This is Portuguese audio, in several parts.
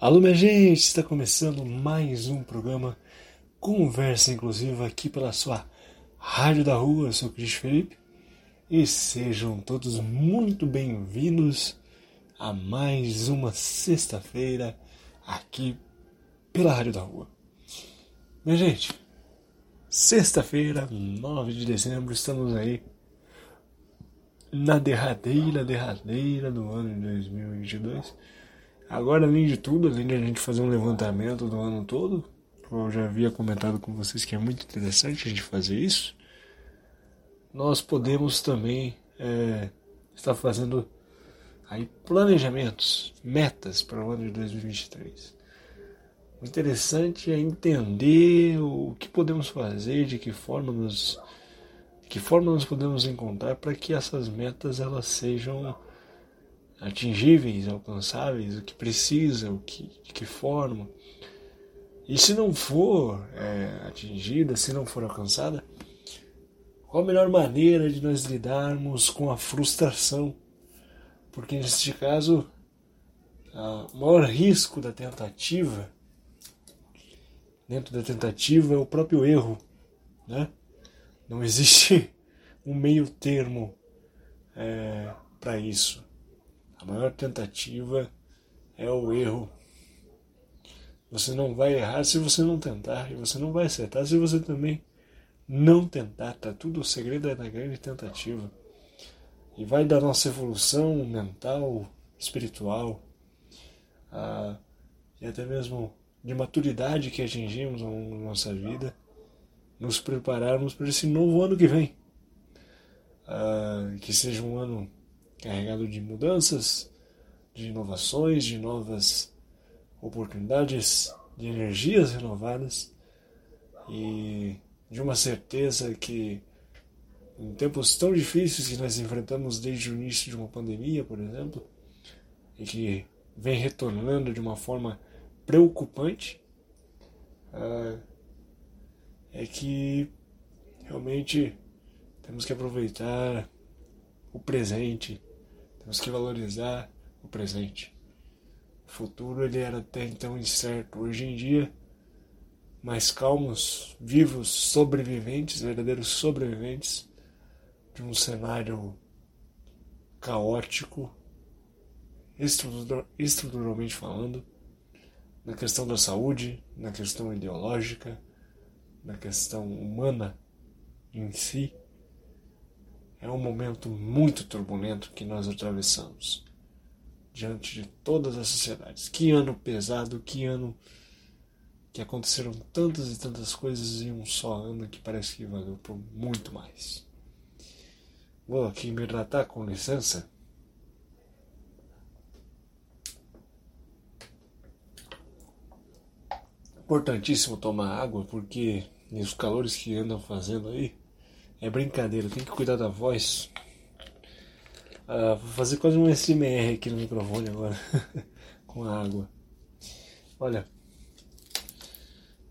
Alô, minha gente, está começando mais um programa Conversa Inclusiva aqui pela sua Rádio da Rua. Eu sou Cris Felipe e sejam todos muito bem-vindos a mais uma sexta-feira aqui pela Rádio da Rua. Minha gente, sexta-feira, 9 de dezembro, estamos aí na derradeira, derradeira do ano de 2022 Agora, além de tudo, além de a gente fazer um levantamento do ano todo, eu já havia comentado com vocês que é muito interessante a gente fazer isso, nós podemos também é, estar fazendo aí planejamentos, metas para o ano de 2023. O interessante é entender o que podemos fazer, de que forma nos, que forma nós podemos encontrar para que essas metas elas sejam atingíveis, alcançáveis, o que precisa, o que, de que forma. E se não for é, atingida, se não for alcançada, qual a melhor maneira de nós lidarmos com a frustração? Porque neste caso, o maior risco da tentativa, dentro da tentativa, é o próprio erro. Né? Não existe um meio termo é, para isso. A maior tentativa é o erro. Você não vai errar se você não tentar, e você não vai acertar se você também não tentar. Tá tudo o segredo é na grande tentativa. E vai da nossa evolução mental, espiritual, a, e até mesmo de maturidade que atingimos da nossa vida, nos prepararmos para esse novo ano que vem. que seja um ano carregado de mudanças, de inovações, de novas oportunidades, de energias renovadas e de uma certeza que em tempos tão difíceis que nós enfrentamos desde o início de uma pandemia, por exemplo, e que vem retornando de uma forma preocupante, uh, é que realmente temos que aproveitar o presente temos que valorizar o presente. O futuro ele era até então incerto. Hoje em dia, mais calmos, vivos, sobreviventes, verdadeiros sobreviventes de um cenário caótico, estruturalmente falando, na questão da saúde, na questão ideológica, na questão humana em si é um momento muito turbulento que nós atravessamos diante de todas as sociedades. Que ano pesado, que ano que aconteceram tantas e tantas coisas em um só ano que parece que valeu por muito mais. Vou aqui me hidratar com licença. Importantíssimo tomar água porque os calores que andam fazendo aí é brincadeira, tem que cuidar da voz. Uh, vou fazer quase um SMR aqui no microfone agora, com a água. Olha,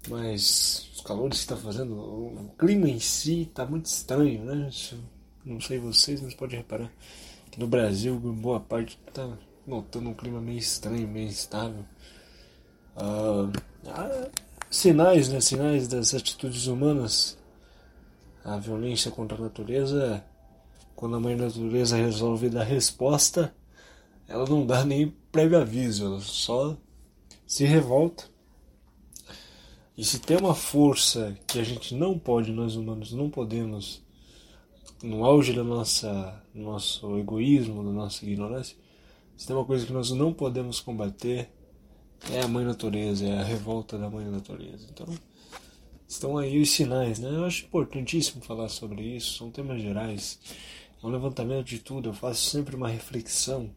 mas os calores que está fazendo, o clima em si está muito estranho, né? Não sei vocês, mas pode reparar que no Brasil, boa parte está notando um clima meio estranho, meio instável. Uh, sinais, né? Sinais das atitudes humanas a violência contra a natureza, quando a mãe natureza resolve dar resposta, ela não dá nem prévio aviso, ela só se revolta. E se tem uma força que a gente não pode, nós humanos não podemos, no auge da nossa nosso egoísmo, da nossa ignorância, se tem uma coisa que nós não podemos combater, é a mãe natureza, é a revolta da mãe natureza. Então, estão aí os sinais, né? Eu acho importantíssimo falar sobre isso, são temas gerais, é um levantamento de tudo, eu faço sempre uma reflexão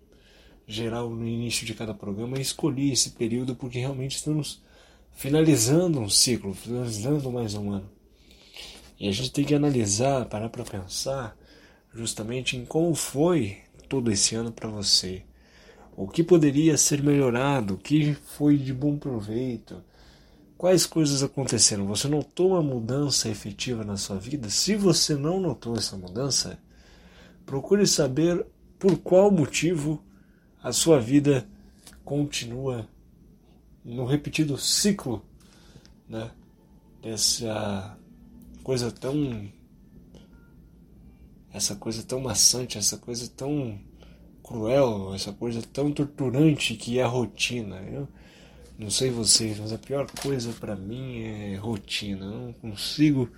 geral no início de cada programa e escolhi esse período porque realmente estamos finalizando um ciclo, finalizando mais um ano. E a gente tem que analisar, parar para pensar justamente em como foi todo esse ano para você. O que poderia ser melhorado, o que foi de bom proveito, Quais coisas aconteceram? Você notou uma mudança efetiva na sua vida? Se você não notou essa mudança, procure saber por qual motivo a sua vida continua no repetido ciclo né, dessa coisa tão essa coisa tão maçante, essa coisa tão cruel, essa coisa tão torturante que é a rotina. Eu não sei vocês, mas a pior coisa para mim é rotina. Eu não consigo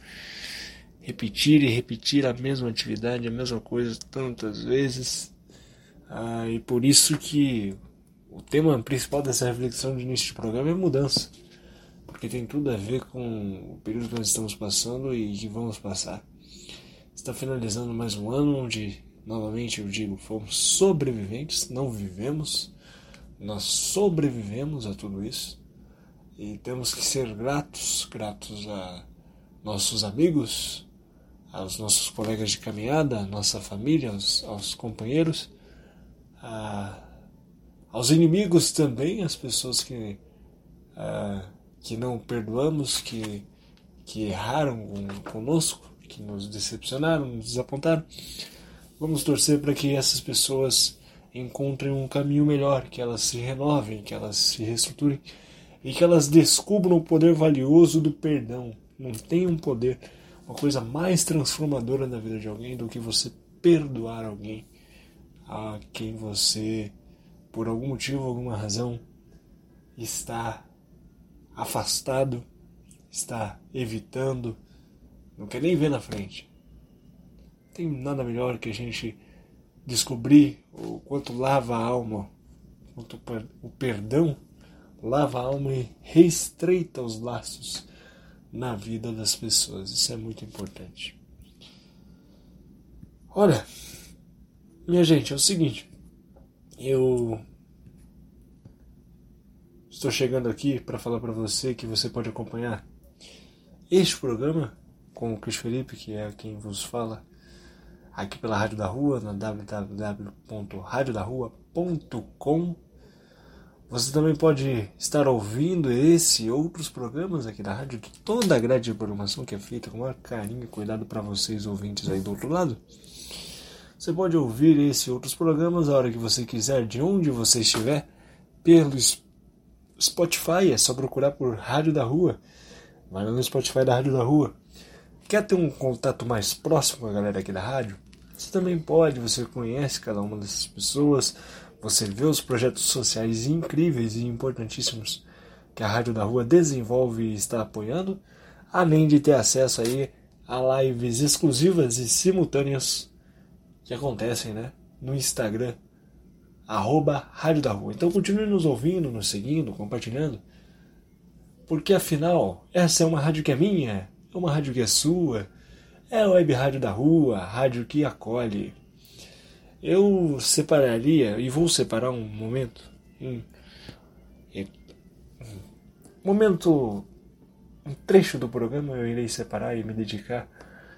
repetir e repetir a mesma atividade, a mesma coisa tantas vezes. Ah, e por isso que o tema principal dessa reflexão de início de programa é mudança. Porque tem tudo a ver com o período que nós estamos passando e que vamos passar. Está finalizando mais um ano onde, novamente eu digo, fomos sobreviventes, não vivemos, nós sobrevivemos a tudo isso. E temos que ser gratos, gratos a nossos amigos, aos nossos colegas de caminhada, à nossa família, aos, aos companheiros, a aos inimigos também, as pessoas que, uh, que não perdoamos, que, que erraram conosco, que nos decepcionaram, nos desapontaram. Vamos torcer para que essas pessoas encontrem um caminho melhor, que elas se renovem, que elas se reestruturem e que elas descubram o poder valioso do perdão. Não tem um poder, uma coisa mais transformadora na vida de alguém do que você perdoar alguém a quem você por algum motivo, alguma razão, está afastado, está evitando, não quer nem ver na frente. Não tem nada melhor que a gente descobrir o quanto lava a alma, quanto o perdão lava a alma e reestreita os laços na vida das pessoas. Isso é muito importante. Olha, minha gente, é o seguinte. Eu estou chegando aqui para falar para você que você pode acompanhar este programa com o Cris Felipe, que é quem vos fala, aqui pela Rádio da Rua, na www.radiodarrua.com. Você também pode estar ouvindo esse e outros programas aqui da rádio, toda a grade de programação que é feita com maior carinho e cuidado para vocês ouvintes aí do outro lado. Você pode ouvir esse e outros programas a hora que você quiser, de onde você estiver, pelo Spotify. É só procurar por Rádio da Rua. Vai lá no Spotify da Rádio da Rua. Quer ter um contato mais próximo com a galera aqui da rádio? Você também pode, você conhece cada uma dessas pessoas, você vê os projetos sociais incríveis e importantíssimos que a Rádio da Rua desenvolve e está apoiando, além de ter acesso aí a lives exclusivas e simultâneas que acontecem né, no Instagram, arroba Rádio da Rua. Então continue nos ouvindo, nos seguindo, compartilhando, porque afinal, essa é uma rádio que é minha, é uma rádio que é sua, é a Web Rádio da Rua, a rádio que acolhe. Eu separaria, e vou separar um momento, um, um momento, um trecho do programa eu irei separar e me dedicar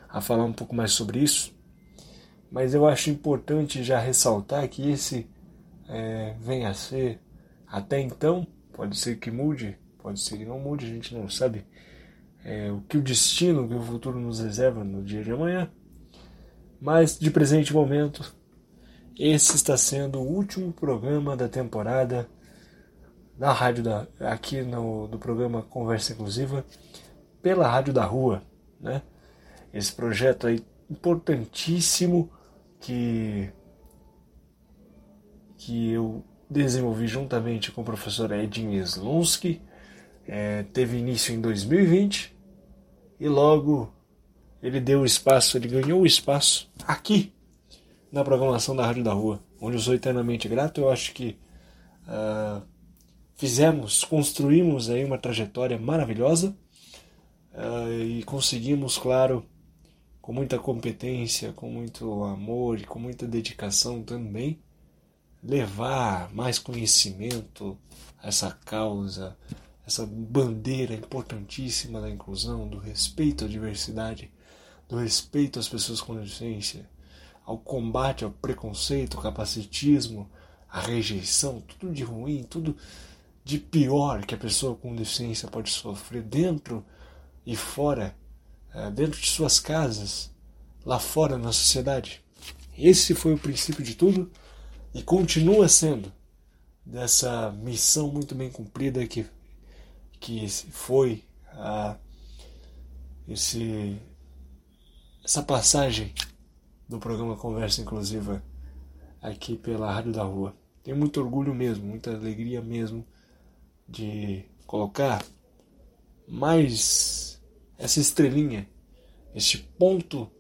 a falar um pouco mais sobre isso mas eu acho importante já ressaltar que esse é, venha a ser, até então, pode ser que mude, pode ser que não mude, a gente não sabe é, o que o destino, que o futuro nos reserva no dia de amanhã, mas de presente momento, esse está sendo o último programa da temporada da rádio da aqui no do programa Conversa Inclusiva pela Rádio da Rua, né? Esse projeto aí importantíssimo que, que eu desenvolvi juntamente com o professor Edin Slonsky. É, teve início em 2020 e logo ele deu espaço, ele ganhou espaço aqui na programação da Rádio da Rua, onde eu sou eternamente grato. Eu acho que uh, fizemos, construímos aí uma trajetória maravilhosa uh, e conseguimos, claro, com muita competência, com muito amor e com muita dedicação também, levar mais conhecimento a essa causa, essa bandeira importantíssima da inclusão, do respeito à diversidade, do respeito às pessoas com deficiência, ao combate ao preconceito, ao capacitismo, à rejeição, tudo de ruim, tudo de pior que a pessoa com deficiência pode sofrer dentro e fora é, dentro de suas casas, lá fora na sociedade. Esse foi o princípio de tudo e continua sendo dessa missão muito bem cumprida que que foi a esse essa passagem do programa Conversa Inclusiva aqui pela Rádio da Rua. Tenho muito orgulho mesmo, muita alegria mesmo de colocar mais essa estrelinha, este ponto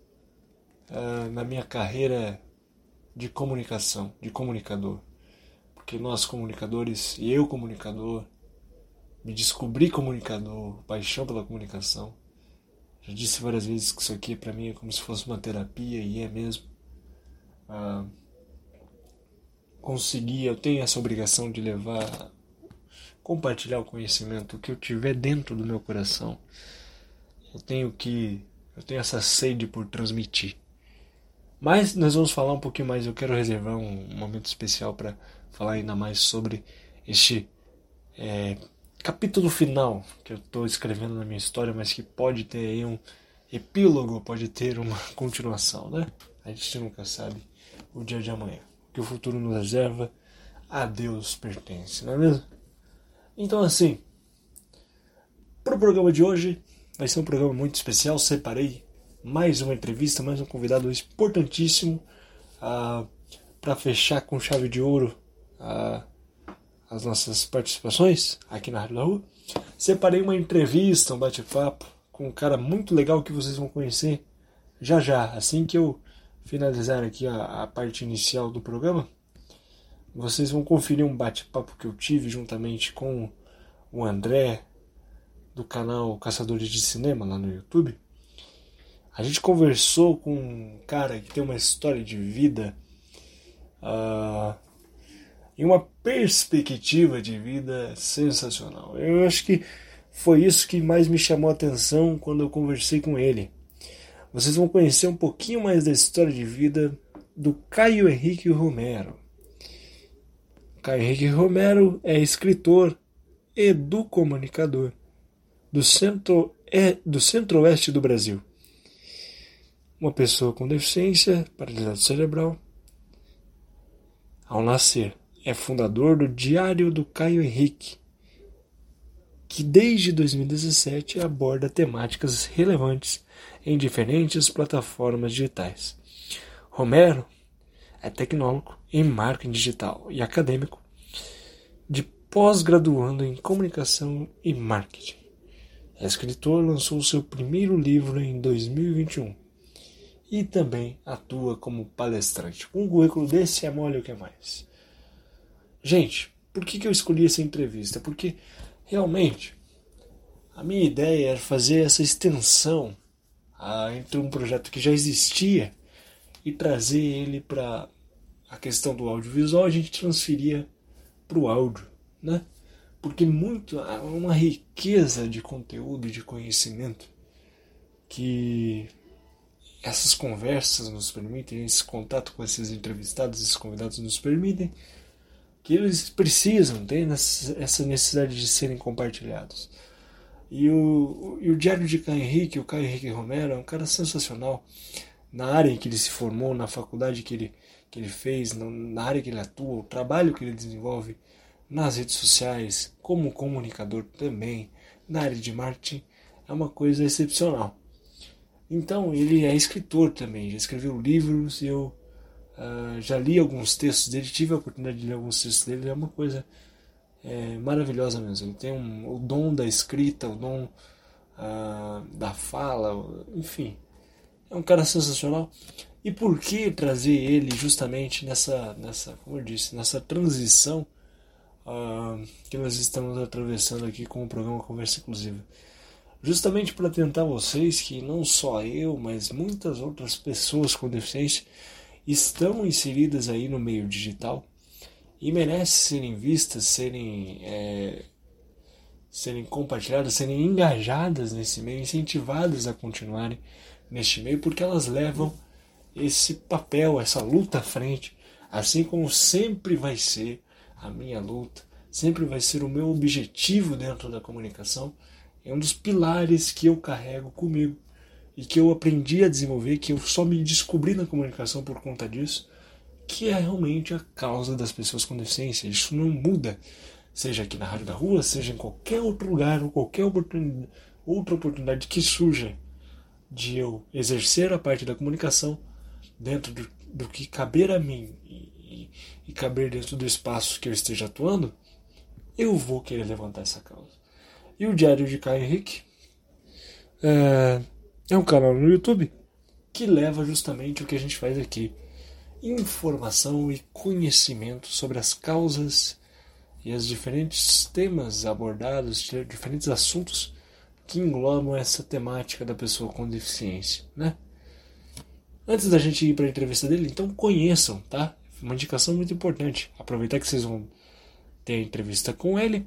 uh, na minha carreira de comunicação, de comunicador. Porque nós comunicadores, e eu comunicador, me descobri comunicador, paixão pela comunicação. Já disse várias vezes que isso aqui para mim é como se fosse uma terapia e é mesmo. Ah, conseguir, eu tenho essa obrigação de levar, compartilhar o conhecimento que eu tiver dentro do meu coração. Eu tenho que, eu tenho essa sede por transmitir. Mas nós vamos falar um pouquinho mais. Eu quero reservar um momento especial para falar ainda mais sobre este é, capítulo final que eu estou escrevendo na minha história, mas que pode ter aí um epílogo, pode ter uma continuação, né? A gente nunca sabe o dia de amanhã. O que o futuro nos reserva, a Deus pertence, não é mesmo? Então, assim, para o programa de hoje, vai ser um programa muito especial. Separei mais uma entrevista, mais um convidado importantíssimo ah, para fechar com chave de ouro. Uh, as nossas participações aqui na Rádio da Rua, separei uma entrevista, um bate-papo com um cara muito legal que vocês vão conhecer já já, assim que eu finalizar aqui a, a parte inicial do programa. Vocês vão conferir um bate-papo que eu tive juntamente com o André do canal Caçadores de Cinema lá no YouTube. A gente conversou com um cara que tem uma história de vida uh, e uma perspectiva de vida sensacional. Eu acho que foi isso que mais me chamou a atenção quando eu conversei com ele. Vocês vão conhecer um pouquinho mais da história de vida do Caio Henrique Romero. Caio Henrique Romero é escritor e do centro é do centro-oeste do Brasil. Uma pessoa com deficiência, paralisia cerebral, ao nascer é fundador do Diário do Caio Henrique, que desde 2017 aborda temáticas relevantes em diferentes plataformas digitais. Romero é tecnólogo em marketing digital e acadêmico de pós-graduando em comunicação e marketing. É escritor, lançou seu primeiro livro em 2021 e também atua como palestrante. Um currículo desse é mole o que mais. Gente, por que, que eu escolhi essa entrevista? Porque realmente a minha ideia era fazer essa extensão ah, entre um projeto que já existia e trazer ele para a questão do audiovisual, a gente transferia para o áudio, né? Porque muito uma riqueza de conteúdo, de conhecimento que essas conversas nos permitem, esse contato com esses entrevistados, esses convidados nos permitem que eles precisam, têm essa necessidade de serem compartilhados. E o, e o Diário de Caio Henrique, o Caio Henrique Romero, é um cara sensacional na área em que ele se formou, na faculdade que ele, que ele fez, na área que ele atua, o trabalho que ele desenvolve nas redes sociais, como comunicador também, na área de marketing, é uma coisa excepcional. Então, ele é escritor também, já escreveu livros e eu Uh, já li alguns textos dele, tive a oportunidade de ler alguns textos dele, é uma coisa é, maravilhosa mesmo. Ele tem um, o dom da escrita, o dom uh, da fala, enfim. É um cara sensacional. E por que trazer ele justamente nessa, nessa como eu disse, nessa transição uh, que nós estamos atravessando aqui com o programa Conversa Inclusiva? Justamente para tentar vocês que não só eu, mas muitas outras pessoas com deficiência estão inseridas aí no meio digital e merecem serem vistas, serem, é, serem compartilhadas, serem engajadas nesse meio, incentivadas a continuarem neste meio, porque elas levam esse papel, essa luta à frente, assim como sempre vai ser a minha luta, sempre vai ser o meu objetivo dentro da comunicação, é um dos pilares que eu carrego comigo e que eu aprendi a desenvolver, que eu só me descobri na comunicação por conta disso, que é realmente a causa das pessoas com deficiência. Isso não muda. seja aqui na Rádio da Rua, seja em qualquer outro lugar ou qualquer oportunidade, outra oportunidade que surja de eu exercer a parte da comunicação dentro do, do que caber a mim e, e, caber dentro do espaço que eu esteja atuando, eu vou querer levantar essa causa. E o Diário de Caio Henrique é, é um canal no YouTube que leva justamente o que a gente faz aqui: informação e conhecimento sobre as causas e os diferentes temas abordados, diferentes assuntos que englobam essa temática da pessoa com deficiência, né? Antes da gente ir para a entrevista dele, então conheçam, tá? Uma indicação muito importante. Aproveitar que vocês vão ter a entrevista com ele,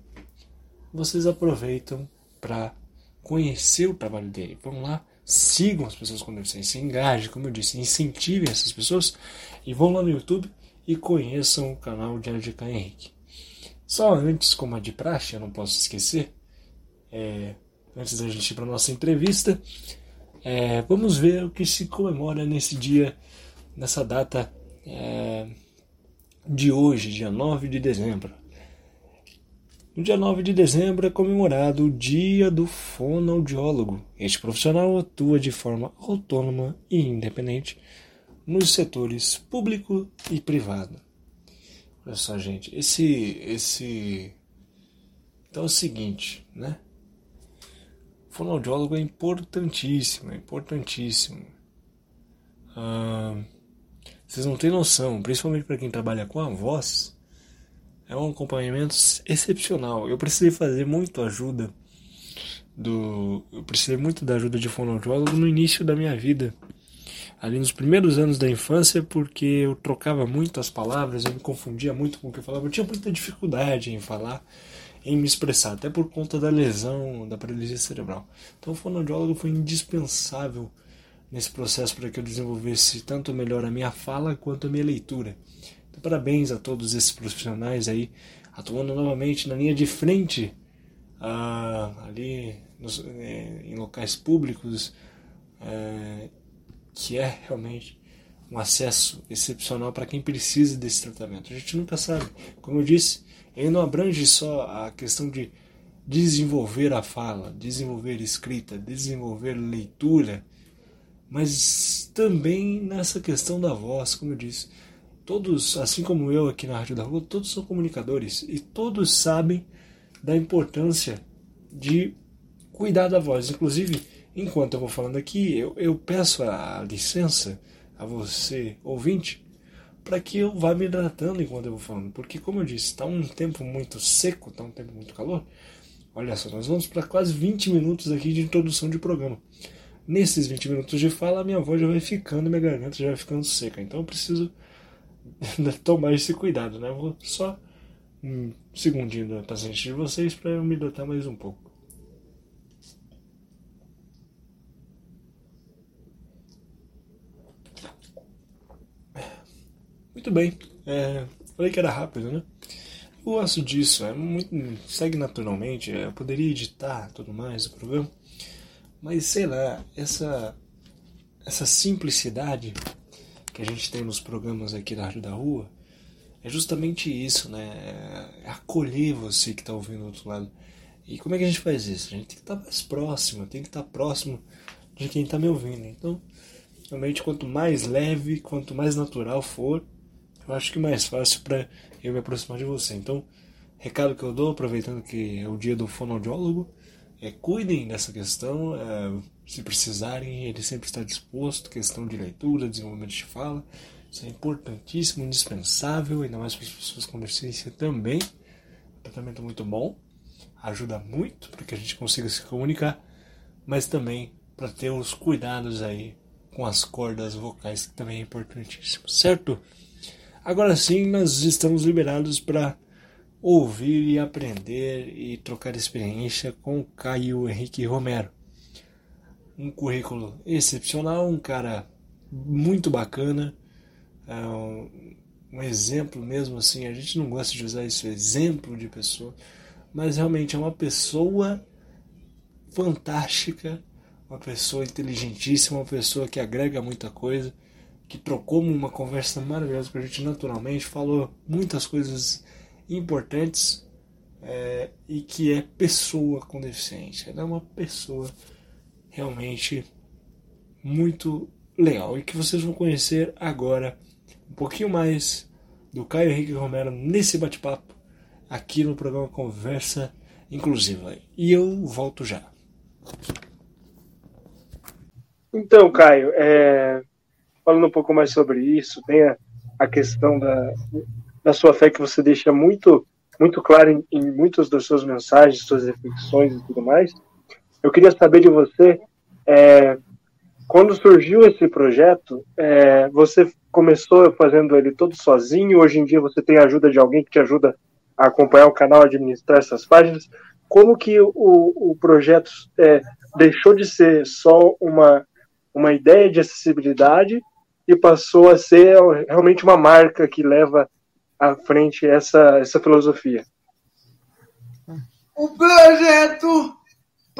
vocês aproveitam para conhecer o trabalho dele. Vão lá, sigam as pessoas com deficiência, engajem, como eu disse, incentivem essas pessoas e vão lá no YouTube e conheçam o canal de RGK Henrique. Só antes, como a de praxe, eu não posso esquecer, é, antes da gente ir para nossa entrevista, é, vamos ver o que se comemora nesse dia, nessa data é, de hoje, dia 9 de dezembro. No dia 9 de dezembro é comemorado o Dia do Fonoaudiólogo. Este profissional atua de forma autônoma e independente nos setores público e privado. Olha só, gente, esse esse então é o seguinte, né? O fonoaudiólogo é importantíssimo, é importantíssimo. Ah, vocês não têm noção, principalmente para quem trabalha com a voz, é um acompanhamento excepcional. Eu precisei fazer muito ajuda do, eu precisei muito da ajuda de fonoaudiólogo no início da minha vida ali nos primeiros anos da infância, porque eu trocava muito as palavras, eu me confundia muito com o que eu falava, eu tinha muita dificuldade em falar, em me expressar, até por conta da lesão da paralisia cerebral. Então o fonoaudiólogo foi indispensável nesse processo para que eu desenvolvesse tanto melhor a minha fala quanto a minha leitura. Parabéns a todos esses profissionais aí, atuando novamente na linha de frente, ah, ali nos, eh, em locais públicos, eh, que é realmente um acesso excepcional para quem precisa desse tratamento. A gente nunca sabe. Como eu disse, ele não abrange só a questão de desenvolver a fala, desenvolver escrita, desenvolver leitura, mas também nessa questão da voz, como eu disse. Todos, assim como eu aqui na Rádio da Rua, todos são comunicadores e todos sabem da importância de cuidar da voz. Inclusive, Enquanto eu vou falando aqui, eu, eu peço a licença a você, ouvinte, para que eu vá me hidratando enquanto eu vou falando. Porque, como eu disse, está um tempo muito seco, está um tempo muito calor. Olha só, nós vamos para quase 20 minutos aqui de introdução de programa. Nesses 20 minutos de fala, a minha voz já vai ficando, minha garganta já vai ficando seca. Então eu preciso tomar esse cuidado, né? Vou só um segundinho da paciente de vocês para eu me hidratar mais um pouco. Muito bem. É, falei que era rápido, né? Eu gosto disso, é muito, segue naturalmente. É, eu poderia editar tudo mais o programa, mas sei lá, essa, essa simplicidade que a gente tem nos programas aqui da Rádio da Rua é justamente isso, né? É acolher você que está ouvindo do outro lado. E como é que a gente faz isso? A gente tem que estar tá mais próximo, tem que estar tá próximo de quem está me ouvindo. Então, realmente, quanto mais leve, quanto mais natural for, eu acho que mais fácil para eu me aproximar de você. Então, recado que eu dou, aproveitando que é o dia do fonoaudiólogo, é cuidem dessa questão, é, se precisarem, ele sempre está disposto, questão de leitura, desenvolvimento de fala, isso é importantíssimo, indispensável, ainda mais para as pessoas com deficiência também. Tratamento muito bom, ajuda muito para que a gente consiga se comunicar, mas também para ter os cuidados aí com as cordas vocais, que também é importantíssimo, certo? Agora sim, nós estamos liberados para ouvir e aprender e trocar experiência com Caio Henrique Romero. Um currículo excepcional, um cara muito bacana, é um exemplo mesmo assim. A gente não gosta de usar esse exemplo de pessoa, mas realmente é uma pessoa fantástica, uma pessoa inteligentíssima, uma pessoa que agrega muita coisa que trocou uma conversa maravilhosa com a gente naturalmente, falou muitas coisas importantes é, e que é pessoa com deficiência. Ela é uma pessoa realmente muito legal e que vocês vão conhecer agora um pouquinho mais do Caio Henrique Romero nesse bate-papo aqui no programa Conversa Inclusiva. E eu volto já. Então, Caio, é, falando um pouco mais sobre isso, tem a, a questão da, da sua fé que você deixa muito muito claro em, em muitas das suas mensagens, suas reflexões e tudo mais. Eu queria saber de você, é, quando surgiu esse projeto, é, você começou fazendo ele todo sozinho, hoje em dia você tem a ajuda de alguém que te ajuda a acompanhar o canal, administrar essas páginas. Como que o, o projeto é, deixou de ser só uma, uma ideia de acessibilidade e passou a ser realmente uma marca que leva à frente essa, essa filosofia? O projeto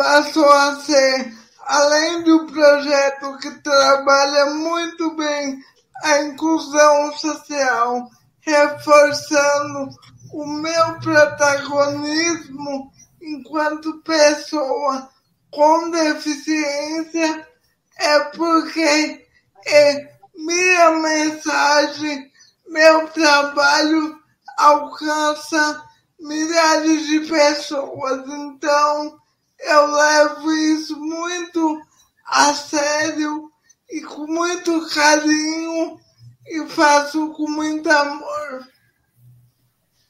passou a ser, além do projeto que trabalha muito bem a inclusão social, reforçando o meu protagonismo enquanto pessoa com deficiência, é porque é minha mensagem meu trabalho alcança milhares de pessoas, então eu levo isso muito a sério e com muito carinho e faço com muito amor.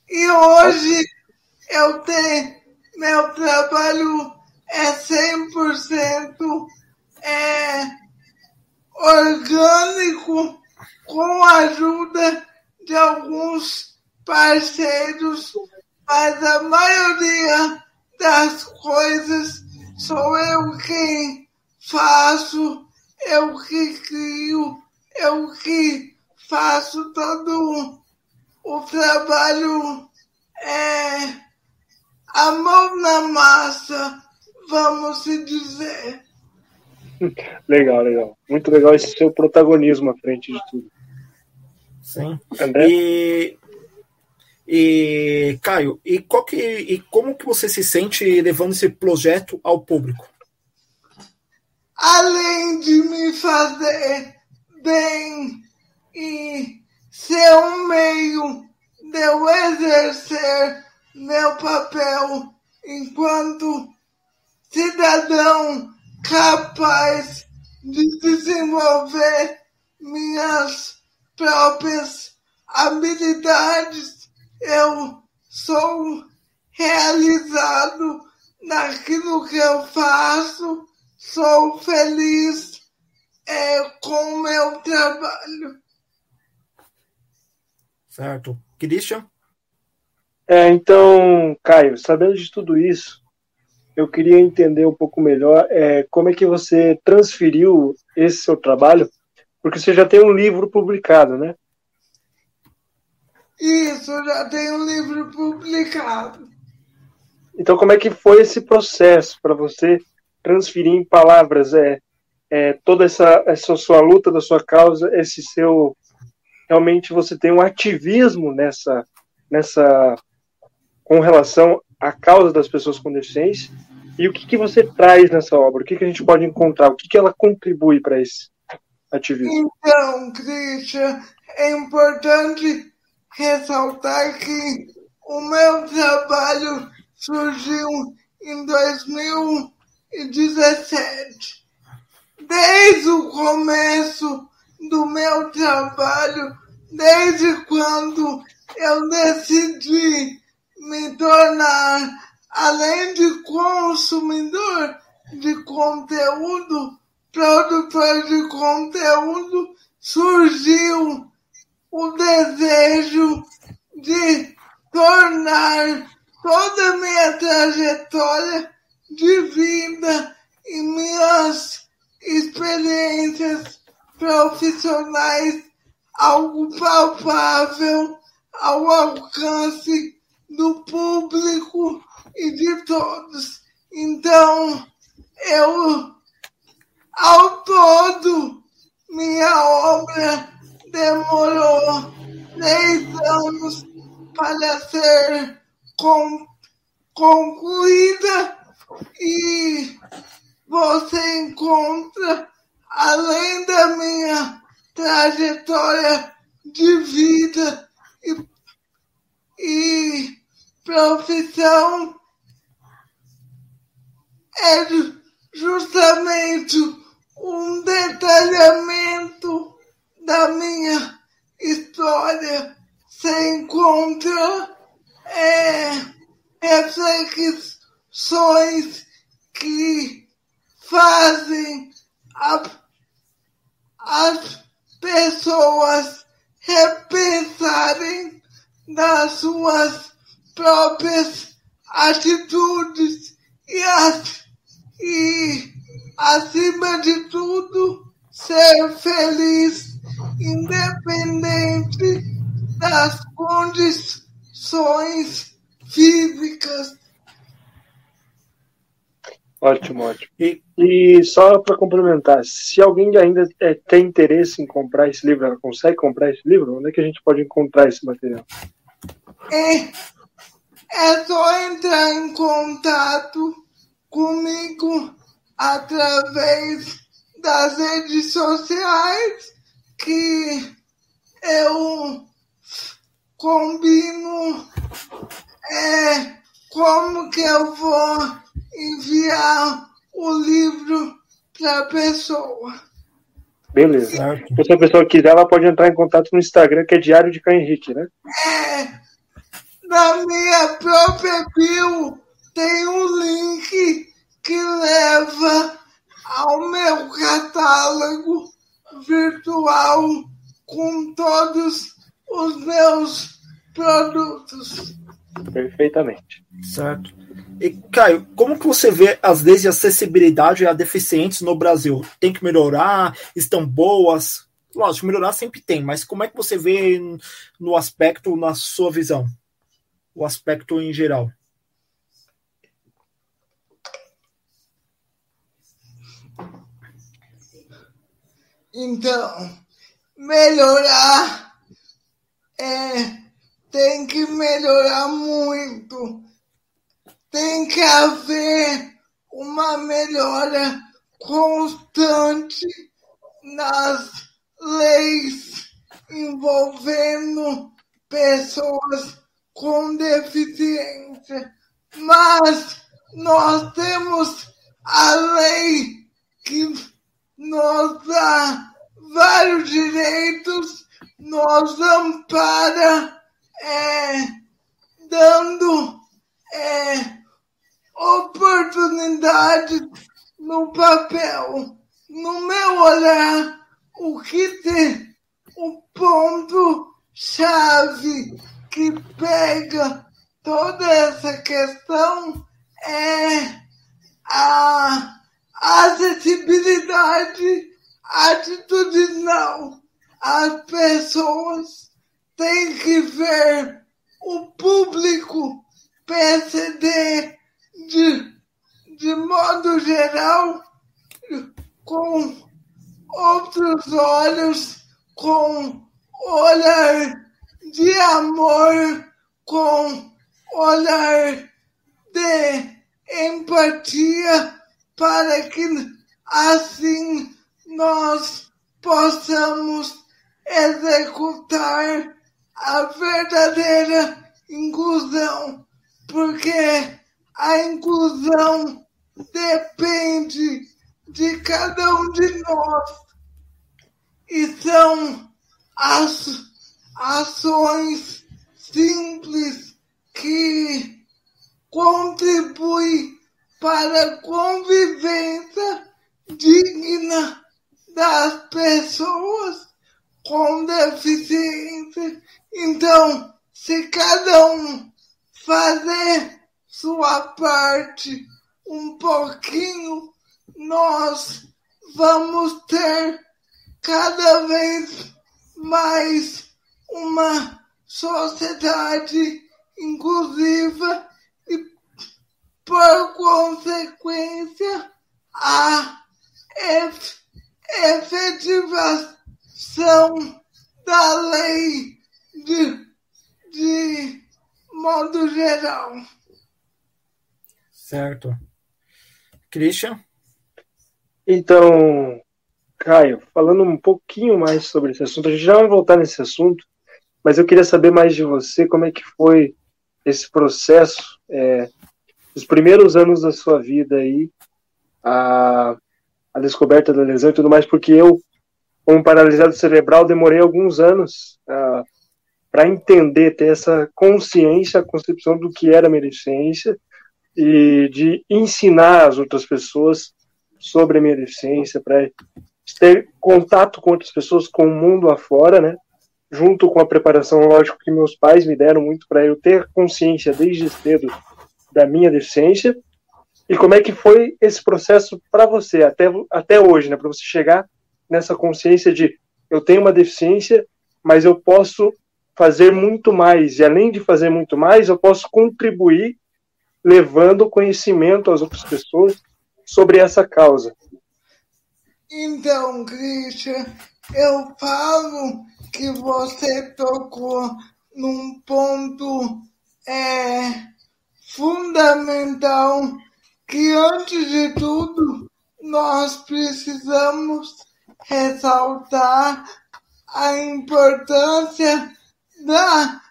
E hoje eu tenho, meu trabalho é 100% é, orgânico com a ajuda de alguns parceiros, mas a maioria das coisas sou eu quem faço, eu que crio, eu que faço todo o trabalho é, a mão na massa, vamos se dizer. Legal, legal. Muito legal esse seu protagonismo à frente de tudo. Sim. André? E, e Caio, e, qual que, e como que você se sente levando esse projeto ao público? Além de me fazer bem e ser um meio de eu exercer meu papel enquanto cidadão capaz de desenvolver minhas próprias habilidades, eu sou realizado naquilo que eu faço, sou feliz é, com o meu trabalho. Certo. Christian? É, então, Caio, sabendo de tudo isso, eu queria entender um pouco melhor é, como é que você transferiu esse seu trabalho porque você já tem um livro publicado, né? Isso, já tem um livro publicado. Então, como é que foi esse processo para você transferir em palavras é, é, toda essa, essa sua luta da sua causa, esse seu realmente você tem um ativismo nessa nessa com relação à causa das pessoas com deficiência e o que, que você traz nessa obra? O que, que a gente pode encontrar? O que, que ela contribui para esse ativismo? Então, Christian, é importante ressaltar que o meu trabalho surgiu em 2017. Desde o começo do meu trabalho, desde quando eu decidi me tornar, além de consumidor de conteúdo, produtor de conteúdo, surgiu o desejo de tornar toda a minha trajetória de vida e minhas experiências profissionais algo palpável ao alcance do público e de todos. Então, eu ao todo, minha obra demorou três anos para ser com, concluída e você encontra, além da minha trajetória de vida e, e profissão, é justamente um detalhamento da minha história. Se encontra é, reflexões que fazem a, as pessoas repensarem nas suas próprias atitudes e, as, e acima de tudo, ser feliz, independente das condições físicas. Ótimo, ótimo. E, e só para complementar, se alguém ainda é, tem interesse em comprar esse livro, ela consegue comprar esse livro? Onde é que a gente pode encontrar esse material? É, é só entrar em contato comigo através das redes sociais que eu combino é, como que eu vou enviar o livro para a pessoa. Beleza. Se a pessoa quiser, ela pode entrar em contato no Instagram, que é Diário de Caio Henrique, né? É. Na minha própria bio tem um link que leva ao meu catálogo virtual com todos os meus produtos. Perfeitamente. Certo. E, Caio, como que você vê as leis de acessibilidade a deficientes no Brasil? Tem que melhorar? Estão boas? Lógico, melhorar sempre tem, mas como é que você vê no aspecto, na sua visão? O aspecto em geral. Então, melhorar é, tem que melhorar muito. Tem que haver uma melhora constante nas leis envolvendo pessoas com deficiência. Mas nós temos a lei que nos dá vários direitos, nos ampara é, dando é, oportunidades no papel. No meu olhar, o que tem o ponto chave que pega toda essa questão é a acessibilidade atitudinal. As pessoas têm que ver o público PCD de, de modo geral com outros olhos, com olhar de amor, com olhar de empatia para que assim nós possamos executar a verdadeira inclusão, porque a inclusão depende de cada um de nós e são as ações simples que contribuem para a convivência digna das pessoas com deficiência. Então, se cada um fazer sua parte um pouquinho, nós vamos ter cada vez mais uma sociedade inclusiva por consequência, a efetivação da lei de, de modo geral. Certo. Christian? Então, Caio, falando um pouquinho mais sobre esse assunto, a gente já vai voltar nesse assunto, mas eu queria saber mais de você, como é que foi esse processo, é, os primeiros anos da sua vida aí, a, a descoberta da lesão e tudo mais, porque eu, como paralisado cerebral, demorei alguns anos uh, para entender, ter essa consciência, a concepção do que era minha deficiência e de ensinar as outras pessoas sobre a minha deficiência, para ter contato com outras pessoas, com o mundo afora, né? Junto com a preparação, lógico, que meus pais me deram muito para eu ter consciência desde cedo da minha deficiência. E como é que foi esse processo para você, até, até hoje, né? Para você chegar nessa consciência de eu tenho uma deficiência, mas eu posso fazer muito mais. E além de fazer muito mais, eu posso contribuir levando conhecimento às outras pessoas sobre essa causa. Então, Christian, eu falo que você tocou num ponto é, fundamental que, antes de tudo, nós precisamos ressaltar a importância da,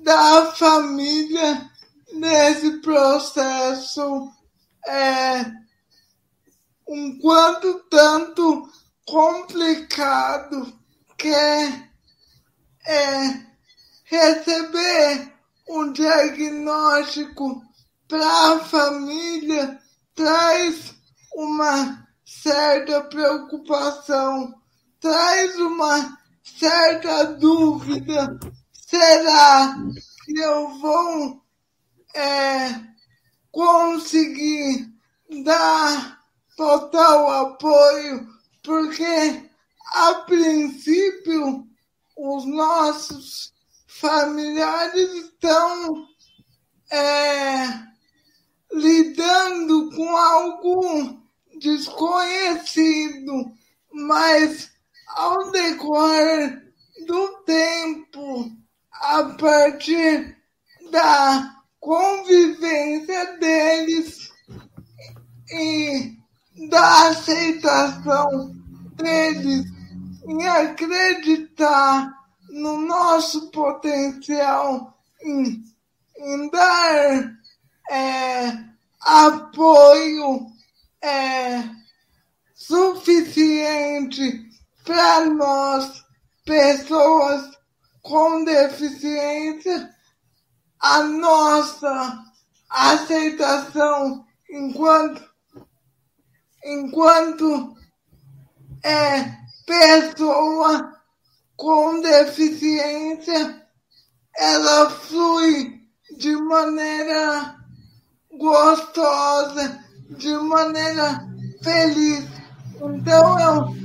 da família nesse processo. É um quanto tanto complicado que é, é receber um diagnóstico para a família traz uma certa preocupação, traz uma certa dúvida. Será que eu vou é, conseguir dar total apoio, porque a princípio os nossos familiares estão é, lidando com algo desconhecido, mas ao decorrer do tempo, a partir da convivência deles e da aceitação deles em acreditar no nosso potencial em, em dar é, apoio é, suficiente para nós, pessoas com deficiência, a nossa aceitação enquanto enquanto é pessoa com deficiência, ela flui de maneira gostosa, de maneira feliz. Então eu,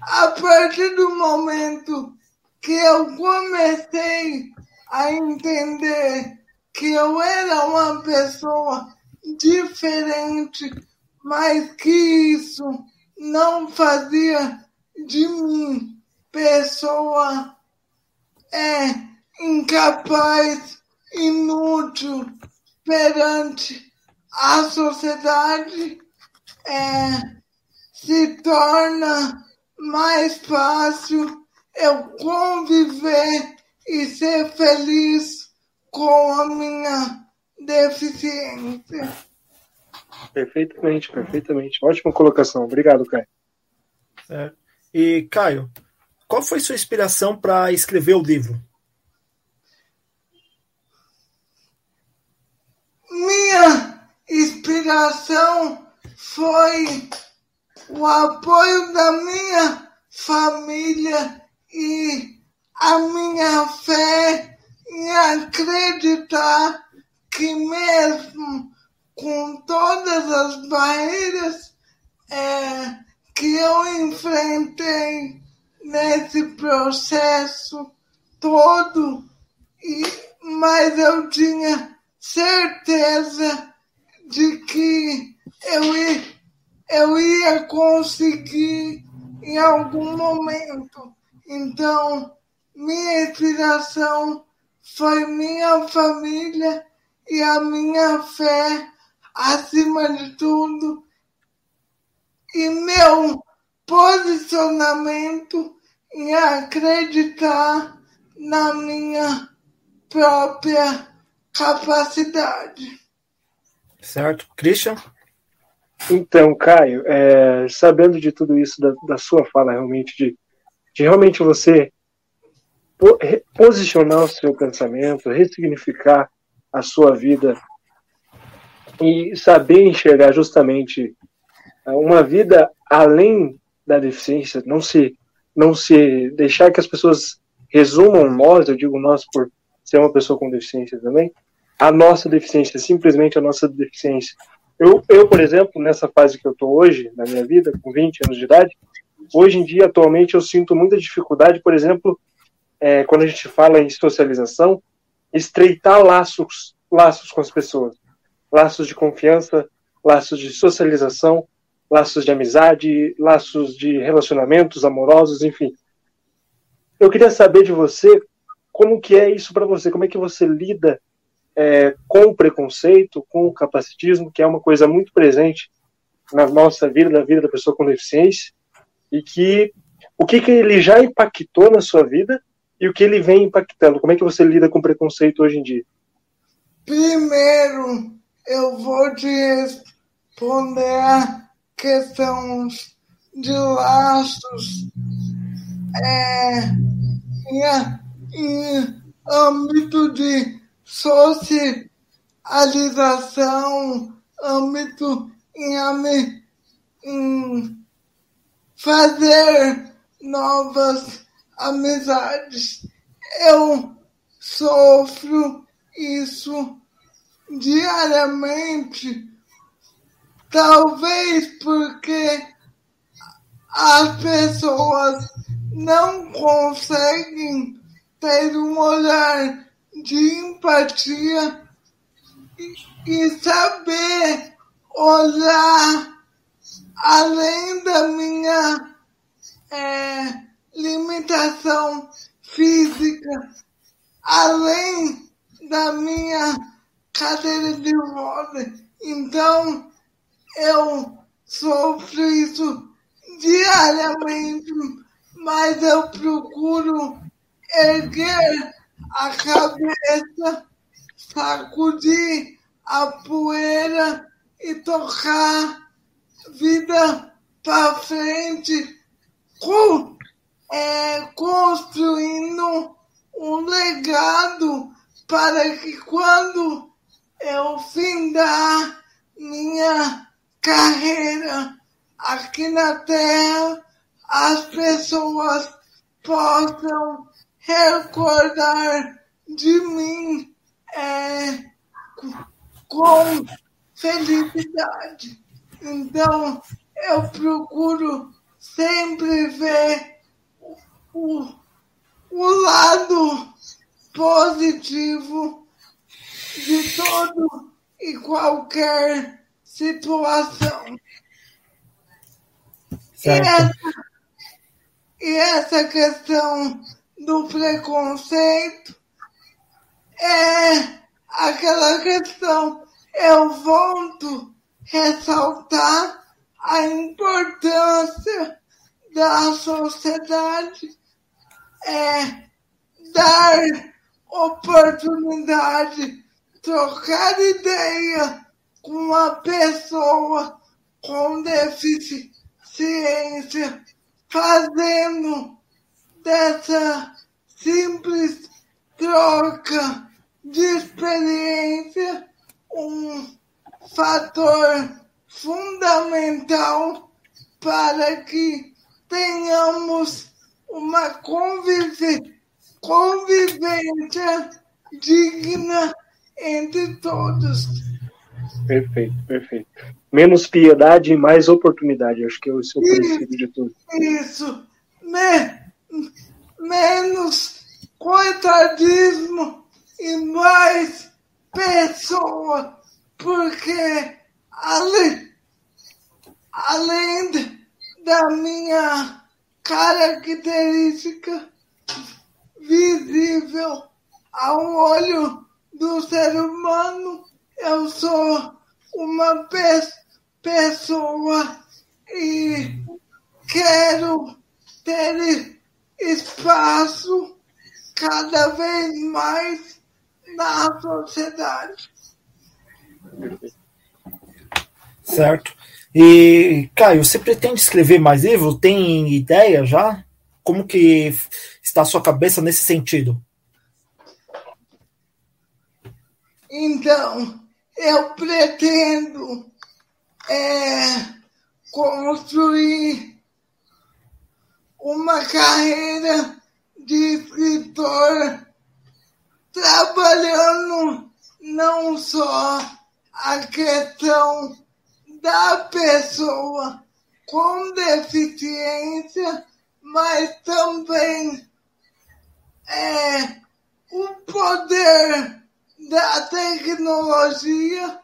a partir do momento que eu comecei a entender que eu era uma pessoa diferente mas que isso não fazia de mim pessoa é incapaz, inútil perante a sociedade, é, se torna mais fácil eu conviver e ser feliz com a minha deficiência. Perfeitamente, perfeitamente. Ótima colocação. Obrigado, Caio. É. E, Caio, qual foi sua inspiração para escrever o livro? Minha inspiração foi o apoio da minha família e a minha fé em acreditar que mesmo com todas as barreiras é, que eu enfrentei nesse processo todo, e, mas eu tinha certeza de que eu ia, eu ia conseguir em algum momento. Então, minha inspiração foi minha família e a minha fé acima de tudo, e meu posicionamento em acreditar na minha própria capacidade. Certo. Christian? Então, Caio, é, sabendo de tudo isso, da, da sua fala realmente, de, de realmente você posicionar o seu pensamento, ressignificar a sua vida e saber enxergar justamente é, uma vida além da deficiência, não se não se deixar que as pessoas resumam nós, eu digo nós por ser uma pessoa com deficiência também, a nossa deficiência, simplesmente a nossa deficiência. Eu, eu por exemplo, nessa fase que eu estou hoje, na minha vida, com 20 anos de idade, hoje em dia, atualmente, eu sinto muita dificuldade, por exemplo, é, quando a gente fala em socialização, estreitar laços, laços com as pessoas, laços de confiança, laços de socialização, laços de amizade, laços de relacionamentos amorosos, enfim. Eu queria saber de você como que é isso para você, como é que você lida é, com o preconceito, com o capacitismo, que é uma coisa muito presente na nossa vida, na vida da pessoa com deficiência, e que o que, que ele já impactou na sua vida e o que ele vem impactando. Como é que você lida com preconceito hoje em dia? Primeiro, eu vou te responder a questão de laços é, em, em âmbito de socialização, âmbito em, em fazer novas amizades. Eu sofro isso diariamente, talvez porque as pessoas não conseguem ter um olhar de empatia e, saber olhar além da minha é, limitação física, além da minha cadeira de roda. Então, eu sofro isso diariamente, mas eu procuro erguer a cabeça, sacudir a poeira e tocar vida para frente com, é, construindo um legado para que quando eu findar minha carreira aqui na Terra, as pessoas possam recordar de mim é, com felicidade. Então, eu procuro sempre ver o, o lado positivo de todo e qualquer situação. E essa, e essa questão do preconceito é aquela questão. Eu volto ressaltar a importância da sociedade é dar oportunidade, trocar ideia uma pessoa com deficiência, fazendo dessa simples troca de experiência um fator fundamental para que tenhamos uma convivência digna entre todos. Perfeito, perfeito. Menos piedade e mais oportunidade, acho que é o seu princípio de tudo. Isso. Me, menos coitadismo e mais pessoa, porque além, além da minha característica visível ao olho do ser humano, eu sou uma pe pessoa e quero ter espaço cada vez mais na sociedade. Certo. E, Caio, você pretende escrever mais livros? Tem ideia já? Como que está a sua cabeça nesse sentido? Então, eu pretendo é, construir uma carreira de escritor trabalhando não só a questão da pessoa com deficiência, mas também é, o poder da tecnologia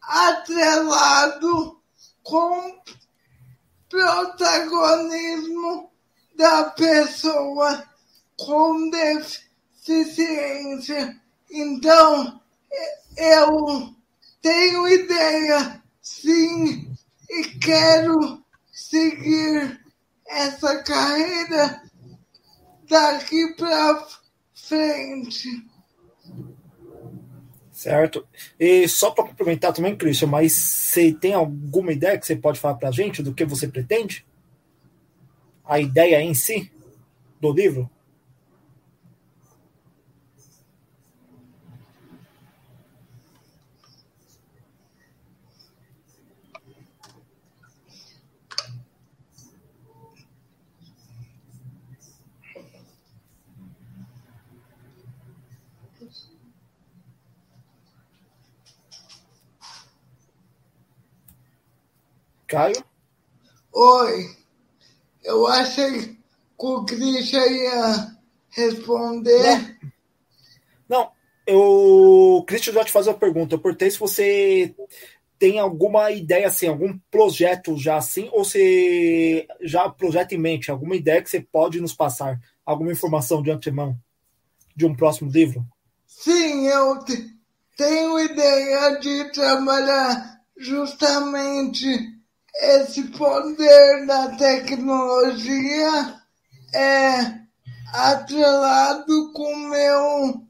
atrelado com protagonismo da pessoa com deficiência. Então, eu tenho ideia, sim, e quero seguir essa carreira daqui para frente. Certo. E só para complementar também, Christian, mas você tem alguma ideia que você pode falar para a gente do que você pretende? A ideia em si do livro? Caio? Oi. Eu achei que o Christian ia responder. Não, Não eu, o Christian já te fazer uma pergunta. Eu perguntei se você tem alguma ideia assim, algum projeto já assim, ou se já projeto em mente, alguma ideia que você pode nos passar, alguma informação de antemão de um próximo livro? Sim, eu tenho ideia de trabalhar justamente esse poder da tecnologia é atrelado com meu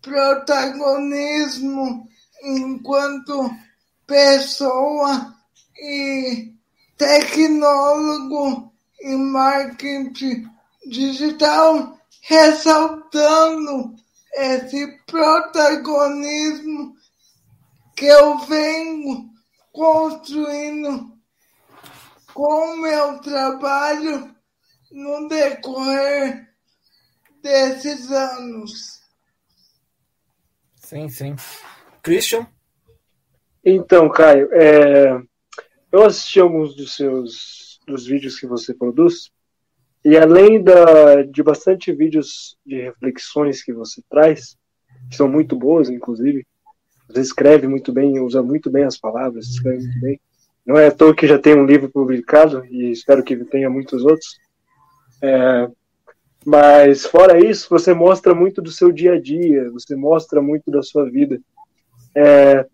protagonismo enquanto pessoa e tecnólogo em marketing digital, ressaltando esse protagonismo que eu venho construindo com o meu trabalho no decorrer desses anos. Sim, sim. Christian? Então, Caio, é, eu assisti alguns dos seus dos vídeos que você produz e além da, de bastante vídeos de reflexões que você traz, que são muito boas, inclusive, você escreve muito bem, usa muito bem as palavras, escreve muito bem. Não é à toa que já tem um livro publicado e espero que tenha muitos outros. É, mas fora isso, você mostra muito do seu dia a dia, você mostra muito da sua vida. É,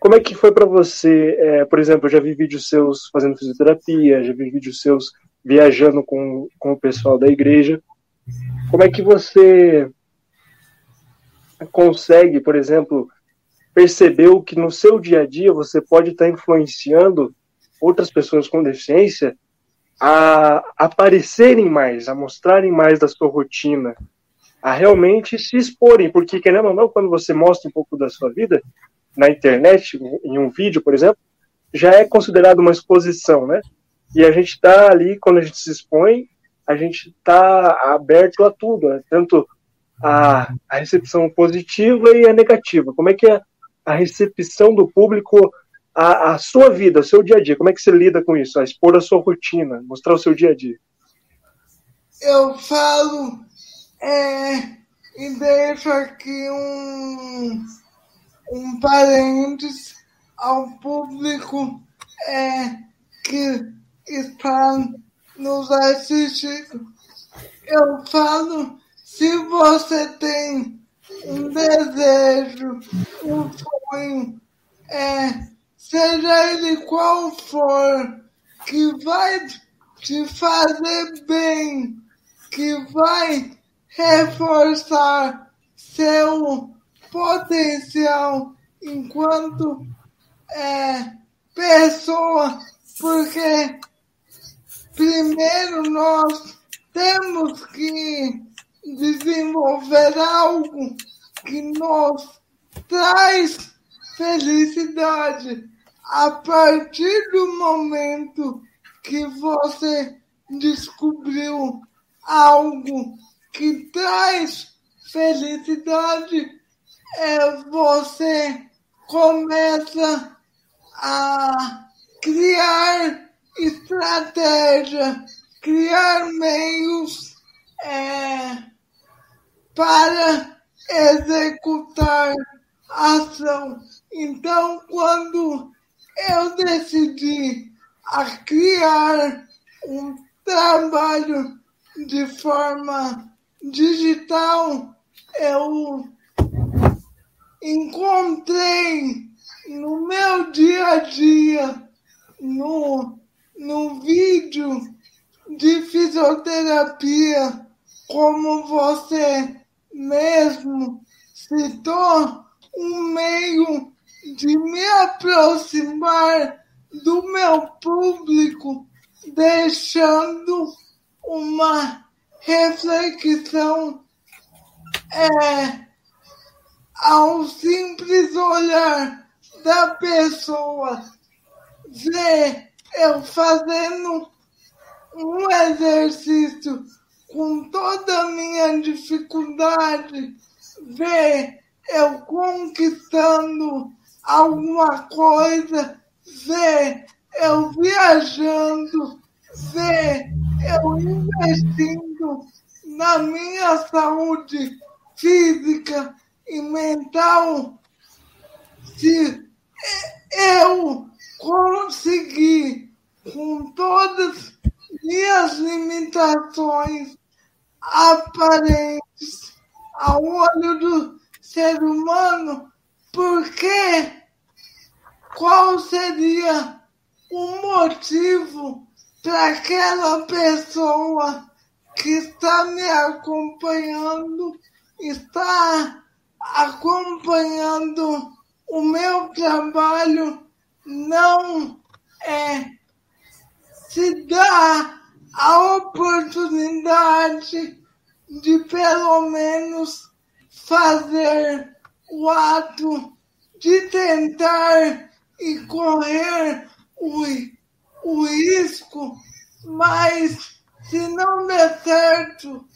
como é que foi para você? É, por exemplo, eu já vi vídeos seus fazendo fisioterapia, já vi vídeos seus viajando com, com o pessoal da igreja. Como é que você consegue, por exemplo, percebeu que no seu dia a dia você pode estar influenciando outras pessoas com deficiência a aparecerem mais, a mostrarem mais da sua rotina, a realmente se exporem, porque querendo ou não, quando você mostra um pouco da sua vida na internet, em um vídeo, por exemplo, já é considerado uma exposição, né? E a gente está ali, quando a gente se expõe, a gente está aberto a tudo, né? tanto a, a recepção positiva e a negativa. Como é que é a recepção do público à sua vida, ao seu dia a dia. Como é que você lida com isso? A expor a sua rotina, mostrar o seu dia a dia. Eu falo é, e deixo aqui um, um parênteses ao público é, que está nos assistindo. Eu falo, se você tem um desejo, um sonho, é seja ele qual for, que vai te fazer bem, que vai reforçar seu potencial enquanto é, pessoa, porque primeiro nós temos que desenvolver algo que nos traz felicidade. A partir do momento que você descobriu algo que traz felicidade, é você começa a criar estratégia, criar meios é, para executar ação. Então, quando eu decidi a criar um trabalho de forma digital, eu encontrei no meu dia a dia, no, no vídeo de fisioterapia, como você mesmo citou, um meio de me aproximar do meu público, deixando uma reflexão. É, ao simples olhar da pessoa, ver eu fazendo um exercício com toda a minha dificuldade, ver eu conquistando alguma coisa, ver eu viajando, ver eu investindo na minha saúde física e mental, se eu conseguir, com todas minhas limitações aparentes ao olho do ser humano, porque qual seria o motivo para aquela pessoa que está me acompanhando, está acompanhando o meu trabalho, não é se dá a oportunidade de pelo menos fazer o ato de tentar e correr o, o risco, mas se não der certo,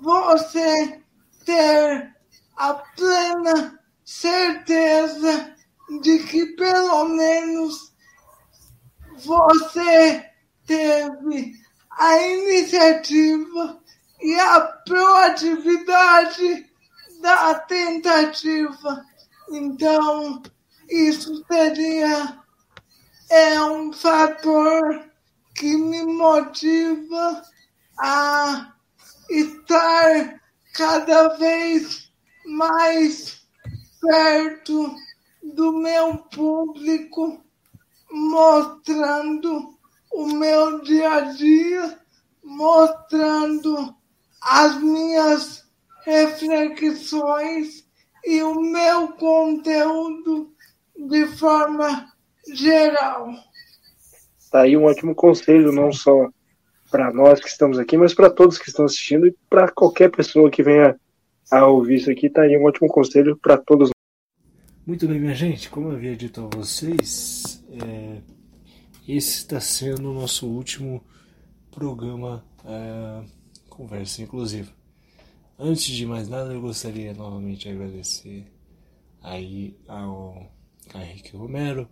você ter a plena certeza de que pelo menos você teve a iniciativa e a proatividade da tentativa. Então, isso seria é um fator que me motiva a estar cada vez mais perto do meu público, mostrando o meu dia a dia, mostrando as minhas reflexões e o meu conteúdo de forma geral. Tá aí um ótimo conselho, não só para nós que estamos aqui, mas para todos que estão assistindo e para qualquer pessoa que venha a ouvir isso aqui. Tá aí um ótimo conselho para todos. Muito bem, minha gente, como eu havia dito a vocês, é, esse está sendo o nosso último programa é, Conversa Inclusiva. Antes de mais nada, eu gostaria novamente de agradecer aí ao Henrique Romero,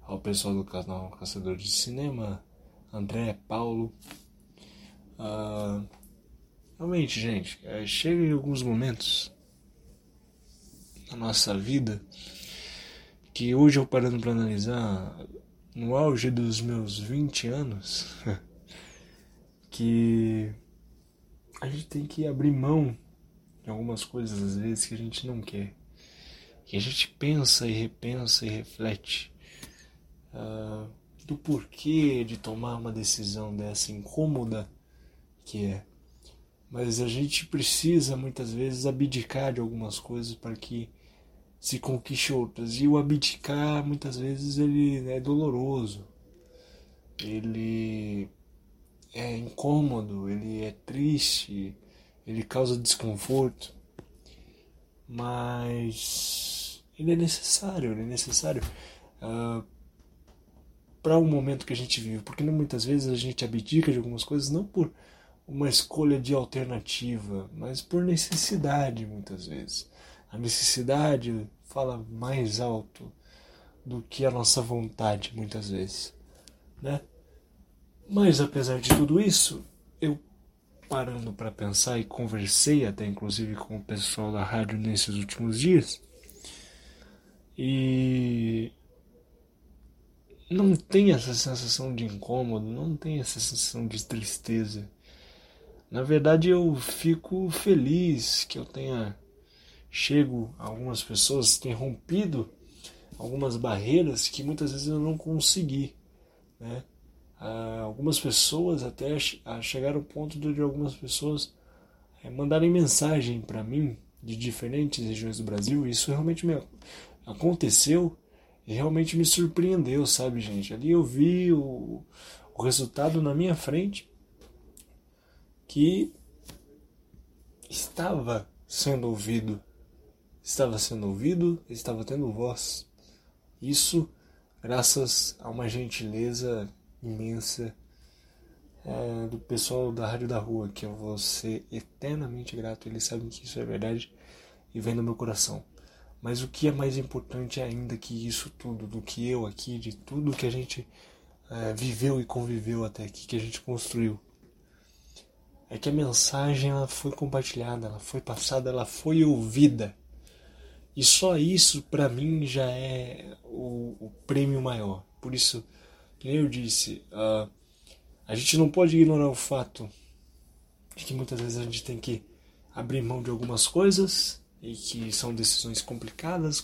ao pessoal do canal Caçador de Cinema, André, Paulo. Uh, realmente, gente, é, chega em alguns momentos na nossa vida que hoje eu parando para analisar no auge dos meus 20 anos, que a gente tem que abrir mão de algumas coisas às vezes que a gente não quer. Que a gente pensa e repensa e reflete. uh, do porquê de tomar uma decisão dessa incômoda que é. Mas a gente precisa muitas vezes abdicar de algumas coisas para que se conquiste outras. E o abdicar muitas vezes ele é doloroso. Ele é incômodo, ele é triste, ele causa desconforto. Mas ele é necessário, ele é necessário uh, para o momento que a gente vive, porque muitas vezes a gente abdica de algumas coisas não por uma escolha de alternativa, mas por necessidade muitas vezes. A necessidade fala mais alto do que a nossa vontade muitas vezes, né? Mas apesar de tudo isso, eu parando para pensar e conversei até inclusive com o pessoal da rádio nesses últimos dias. E não tem essa sensação de incômodo, não tem essa sensação de tristeza. Na verdade, eu fico feliz que eu tenha chego a algumas pessoas, tenha rompido algumas barreiras que muitas vezes eu não consegui, né? Algumas pessoas até chegaram ao ponto de, de algumas pessoas é, mandarem mensagem para mim de diferentes regiões do Brasil. Isso realmente me aconteceu e realmente me surpreendeu, sabe, gente? Ali eu vi o, o resultado na minha frente que estava sendo ouvido, estava sendo ouvido, estava tendo voz. Isso graças a uma gentileza imensa é, do pessoal da Rádio da Rua, que eu vou ser eternamente grato. Eles sabem que isso é verdade e vem do meu coração. Mas o que é mais importante ainda que isso tudo, do que eu aqui, de tudo que a gente é, viveu e conviveu até aqui, que a gente construiu, é que a mensagem ela foi compartilhada, ela foi passada, ela foi ouvida. E só isso para mim já é o, o, prêmio maior. Por isso, como eu disse, uh, a gente não pode ignorar o fato de que muitas vezes a gente tem que abrir mão de algumas coisas e que são decisões complicadas,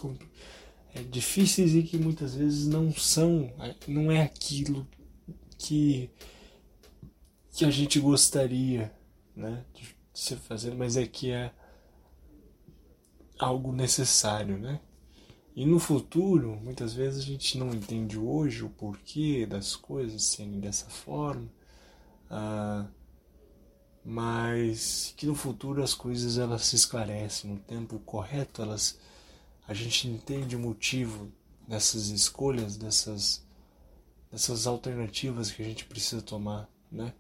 é, difíceis e que muitas vezes não são, não é aquilo que que a gente gostaria, né, de ser fazer, mas é que é algo necessário, né? E no futuro, muitas vezes a gente não entende hoje o porquê das coisas serem dessa forma. Ah, mas que no futuro as coisas elas se esclarecem no tempo correto, elas a gente entende o motivo dessas escolhas, dessas dessas alternativas que a gente precisa tomar, né,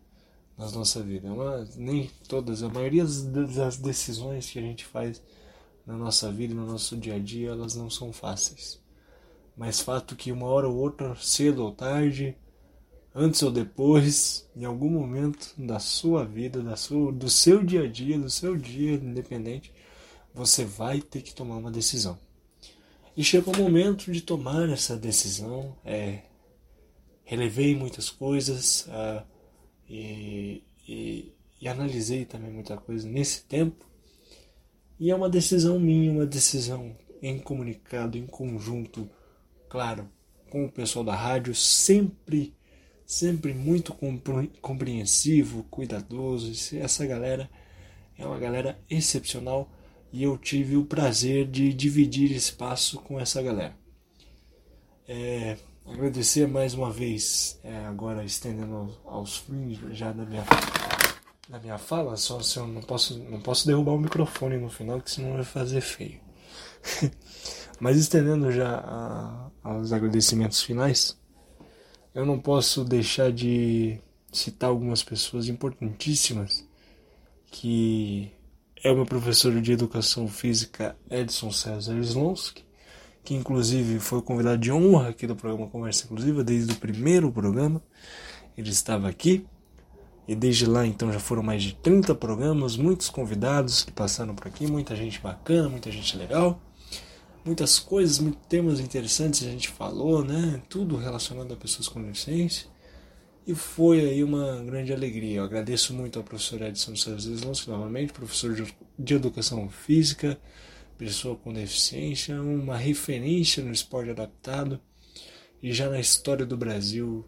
na nossa vida. Mas é nem todas, a maioria das decisões que a gente faz na nossa vida, no nosso dia a dia, elas não são fáceis. Mas fato que uma hora ou outra, cedo ou tarde, antes ou depois, em algum momento da sua vida, da sua, do seu dia a dia, do seu dia independente, você vai ter que tomar uma decisão. E chegou o momento de tomar essa decisão. É, relevei muitas coisas uh, e, e, e analisei também muita coisa nesse tempo. E é uma decisão minha, uma decisão em comunicado, em conjunto, claro, com o pessoal da rádio, sempre sempre muito compreensivo, cuidadoso. Essa galera é uma galera excepcional e eu tive o prazer de dividir espaço com essa galera. É, agradecer mais uma vez, é, agora estendendo aos fins já da minha, da minha fala, só se eu não posso, não posso derrubar o microfone no final, que senão vai fazer feio. Mas estendendo já aos agradecimentos finais, eu não posso deixar de citar algumas pessoas importantíssimas que é o meu professor de educação física Edson César Slonsky, que inclusive foi convidado de honra aqui do programa Conversa Inclusiva desde o primeiro programa. Ele estava aqui e desde lá então já foram mais de 30 programas, muitos convidados que passaram por aqui, muita gente bacana, muita gente legal muitas coisas, muitos temas interessantes a gente falou, né? Tudo relacionado a pessoas com deficiência. E foi aí uma grande alegria. Eu agradeço muito ao professor Edson Santos novamente, professor de educação física, pessoa com deficiência, uma referência no esporte adaptado. E já na história do Brasil,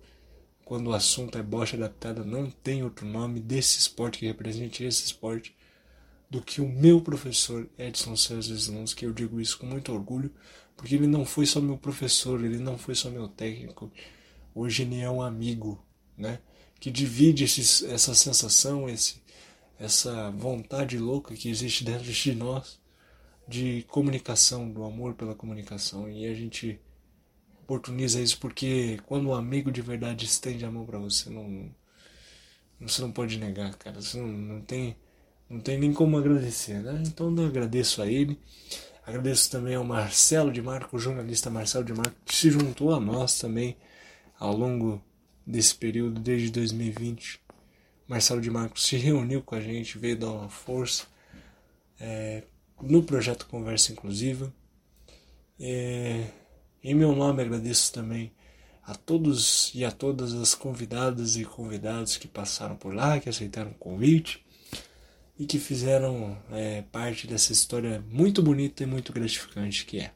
quando o assunto é bocha adaptada, não tem outro nome desse esporte que represente esse esporte do que o meu professor Edson César Slons, que eu digo isso com muito orgulho, porque ele não foi só meu professor, ele não foi só meu técnico, hoje ele é um amigo, né? Que divide esses, essa sensação, esse, essa vontade louca que existe dentro de nós de comunicação, do amor pela comunicação. E a gente oportuniza isso porque quando um amigo de verdade estende a mão para você, não, você não pode negar, cara. Você não, não, tem, não tem nem como agradecer, né? Então eu agradeço a ele. Agradeço também ao Marcelo de Marco, o jornalista Marcelo de Marco, que se juntou a nós também ao longo desse período, desde 2020. Marcelo de Marco se reuniu com a gente, veio dar uma força é, no projeto Conversa Inclusiva. É, em meu nome agradeço também a todos e a todas as convidadas e convidados que passaram por lá, que aceitaram o convite e que fizeram é, parte dessa história muito bonita e muito gratificante que é.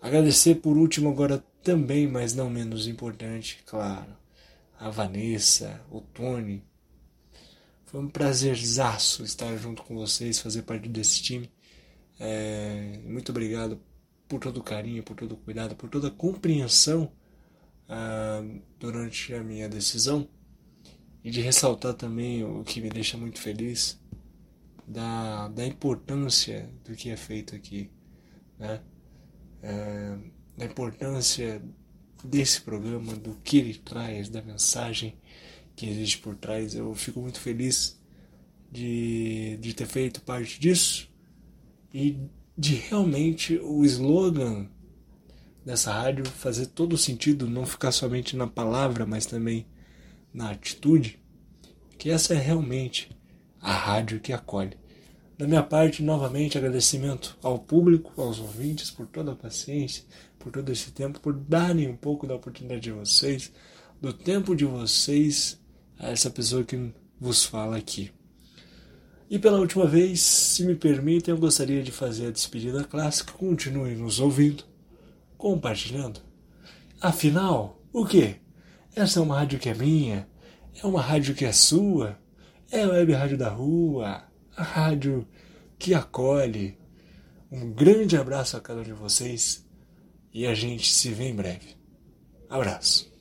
Agradecer por último agora também, mas não menos importante, claro, a Vanessa, o Tony. Foi um prazerzaço estar junto com vocês, fazer parte desse time. É, muito obrigado por todo o carinho, por todo o cuidado, por toda a compreensão ah, durante a minha decisão e de ressaltar também o que me deixa muito feliz da, da importância do que é feito aqui, né? É, da importância desse programa, do que ele traz, da mensagem que existe por trás. Eu fico muito feliz de, de ter feito parte disso e de realmente o slogan dessa rádio fazer todo sentido, não ficar somente na palavra, mas também na atitude, que essa é realmente a rádio que acolhe. Da minha parte, novamente, agradecimento ao público, aos ouvintes, por toda a paciência, por todo esse tempo, por darem um pouco da oportunidade de vocês, do tempo de vocês a essa pessoa que vos fala aqui. E pela última vez, se me permitem, eu gostaria de fazer a despedida clássica. Continuem nos ouvindo, compartilhando. Afinal, o que? Essa é uma rádio que é minha, é uma rádio que é sua, é a web rádio da rua, a rádio que acolhe. Um grande abraço a cada um de vocês e a gente se vê em breve. Abraço.